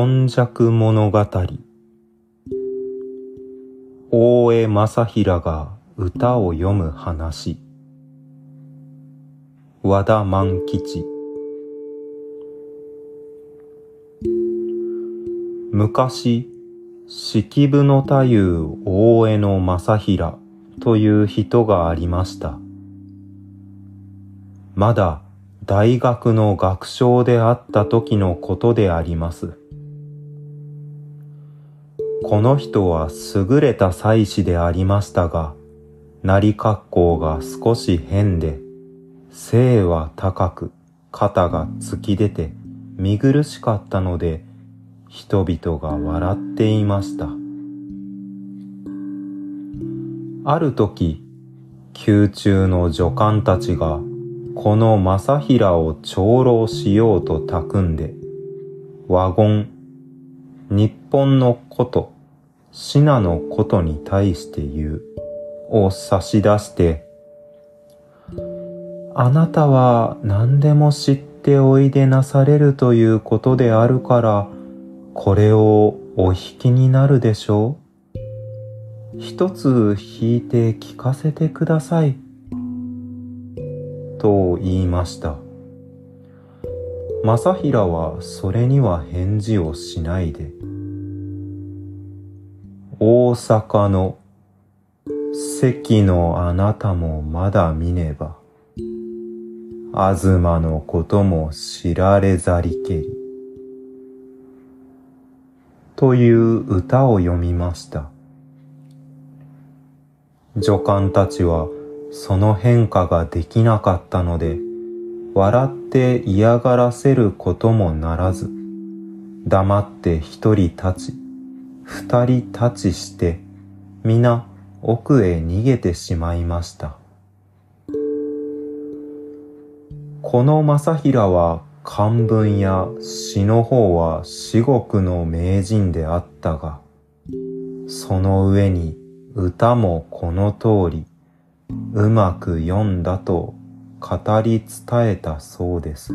今昔物語。大江正平が歌を読む話。和田万吉。昔式部の太夫大江の正平という人がありました。まだ大学の学章であった時のことであります。この人は優れた妻子でありましたが、なり格好が少し変で、背は高く、肩が突き出て、見苦しかったので、人々が笑っていました。ある時、宮中の女官たちがこの正平を長老しようと企んで、ワゴン、日本のこと、シナのことに対して言う、を差し出して、あなたは何でも知っておいでなされるということであるから、これをお引きになるでしょう一つ弾いて聞かせてください。と言いました。正平はそれには返事をしないで、大阪の関のあなたもまだ見ねば、東のことも知られざりけり。という歌を読みました。女官たちはその変化ができなかったので、笑って嫌がらせることもならず、黙って一人立ち、二人立ちして、皆奥へ逃げてしまいました。この正平は漢文や詩の方は至極の名人であったが、その上に歌もこの通り、うまく読んだと語り伝えたそうです。